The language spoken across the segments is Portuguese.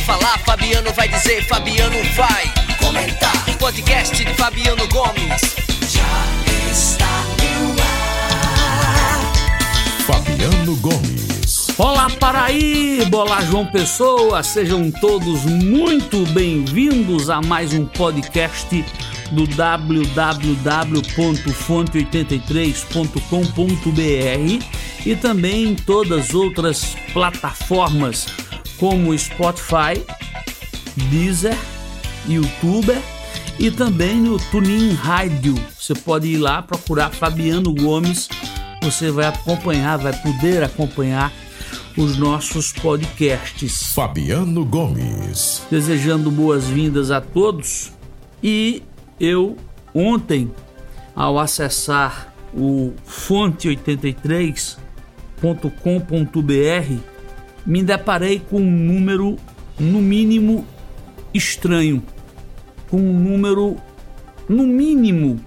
falar, Fabiano vai dizer, Fabiano vai comentar. Podcast de Fabiano Gomes já está no ar. Fabiano Gomes. Olá Paraíba, olá João Pessoa, sejam todos muito bem-vindos a mais um podcast do www.fonte83.com.br e também em todas as outras plataformas como Spotify, Deezer, YouTube e também no Tunin Rádio. Você pode ir lá procurar Fabiano Gomes, você vai acompanhar, vai poder acompanhar os nossos podcasts. Fabiano Gomes. Desejando boas-vindas a todos e eu ontem ao acessar o fonte83.com.br me deparei com um número no mínimo estranho, com um número no mínimo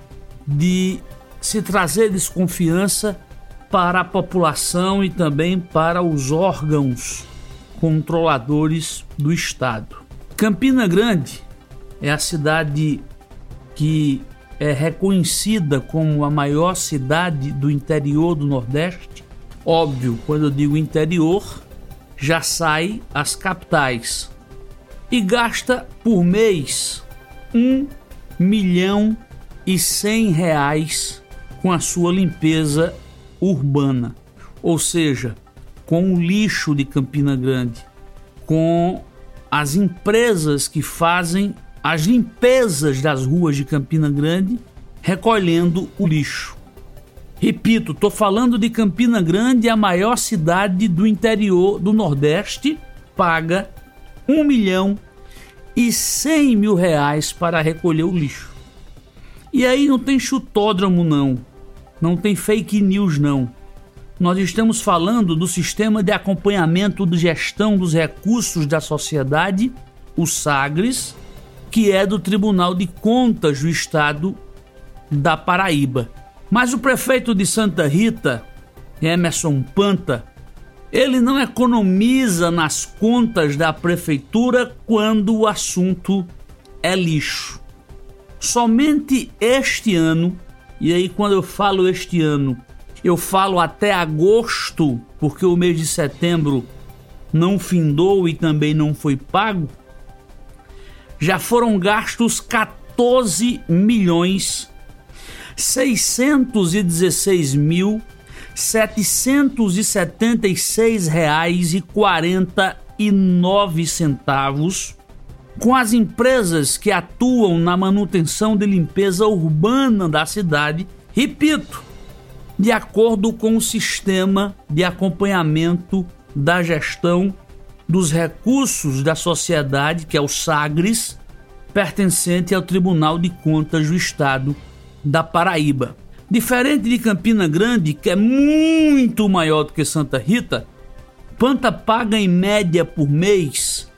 de se trazer desconfiança para a população e também para os órgãos controladores do estado. Campina Grande é a cidade que é reconhecida como a maior cidade do interior do Nordeste. Óbvio, quando eu digo interior, já sai as capitais e gasta por mês um milhão e cem reais com a sua limpeza urbana, ou seja, com o lixo de Campina Grande, com as empresas que fazem as limpezas das ruas de Campina Grande, recolhendo o lixo. Repito, estou falando de Campina Grande, a maior cidade do interior do Nordeste, paga um milhão e cem mil reais para recolher o lixo. E aí não tem chutódromo não, não tem fake news não. Nós estamos falando do sistema de acompanhamento de gestão dos recursos da sociedade, o SAGRES, que é do Tribunal de Contas do Estado da Paraíba. Mas o prefeito de Santa Rita, Emerson Panta, ele não economiza nas contas da prefeitura quando o assunto é lixo. Somente este ano, e aí quando eu falo este ano, eu falo até agosto, porque o mês de setembro não findou e também não foi pago, já foram gastos 14 milhões 616 mil 776 reais e 49 centavos com as empresas que atuam na manutenção de limpeza urbana da cidade, repito, de acordo com o sistema de acompanhamento da gestão dos recursos da sociedade, que é o SAGRES, pertencente ao Tribunal de Contas do Estado da Paraíba. Diferente de Campina Grande, que é muito maior do que Santa Rita, Panta paga em média por mês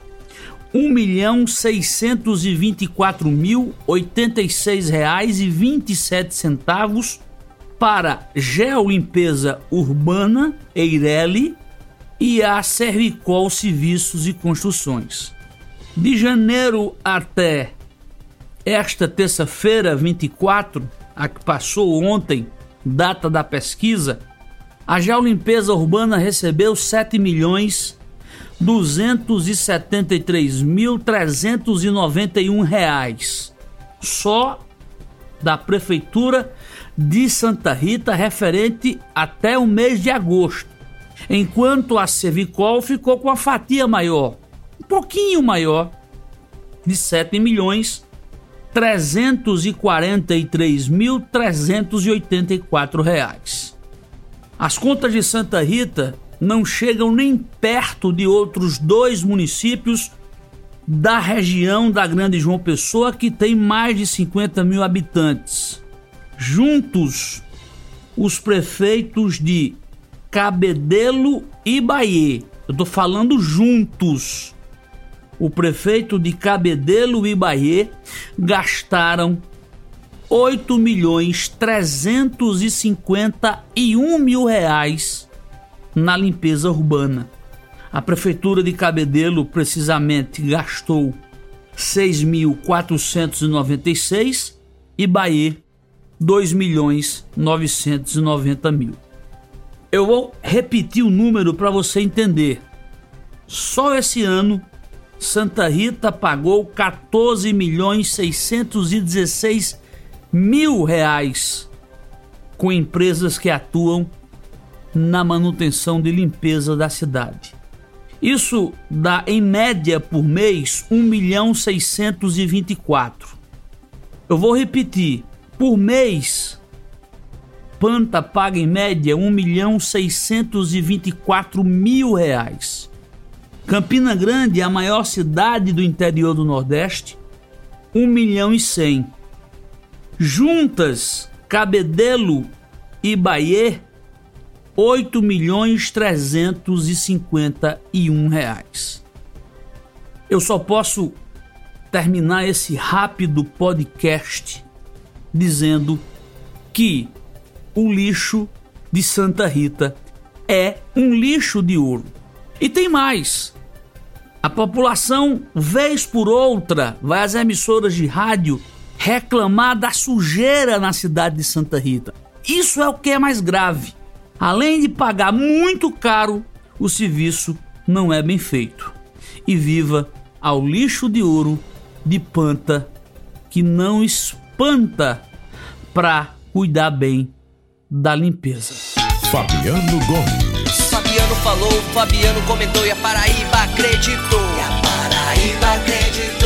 R$ 1.624.086,27 para geolimpeza urbana Eireli e a Servicol Serviços e Construções. De janeiro até esta terça-feira, 24, a que passou ontem, data da pesquisa, a Geolimpeza Urbana recebeu 7 milhões 273.391 reais. Só da prefeitura de Santa Rita referente até o mês de agosto, enquanto a Servicol ficou com a fatia maior, um pouquinho maior, de 7 milhões 343.384 reais. As contas de Santa Rita não chegam nem perto de outros dois municípios da região da Grande João Pessoa que tem mais de 50 mil habitantes. Juntos, os prefeitos de Cabedelo e Bahia. Eu estou falando juntos o prefeito de Cabedelo e Bahia gastaram 8 milhões 351 mil reais na limpeza urbana. A prefeitura de Cabedelo precisamente gastou 6.496 e Bahia 2 milhões 990 mil. Eu vou repetir o número para você entender. Só esse ano Santa Rita pagou 14 milhões 616 mil reais com empresas que atuam na manutenção de limpeza da cidade. Isso dá em média por mês 1 milhão 624. Eu vou repetir, por mês Panta paga em média 1 milhão 624 mil reais. Campina Grande, a maior cidade do interior do Nordeste, 1 milhão e 100. Juntas, Cabedelo e Bahia, 8 milhões 351 reais. Eu só posso terminar esse rápido podcast dizendo que o lixo de Santa Rita é um lixo de ouro. E tem mais. A população, vez por outra, vai às emissoras de rádio reclamar da sujeira na cidade de Santa Rita. Isso é o que é mais grave. Além de pagar muito caro, o serviço não é bem feito. E viva ao lixo de ouro de Panta, que não espanta para cuidar bem da limpeza. Fabiano Gomes. Fabiano falou, Fabiano comentou e a Paraíba acreditou. E a Paraíba acreditou.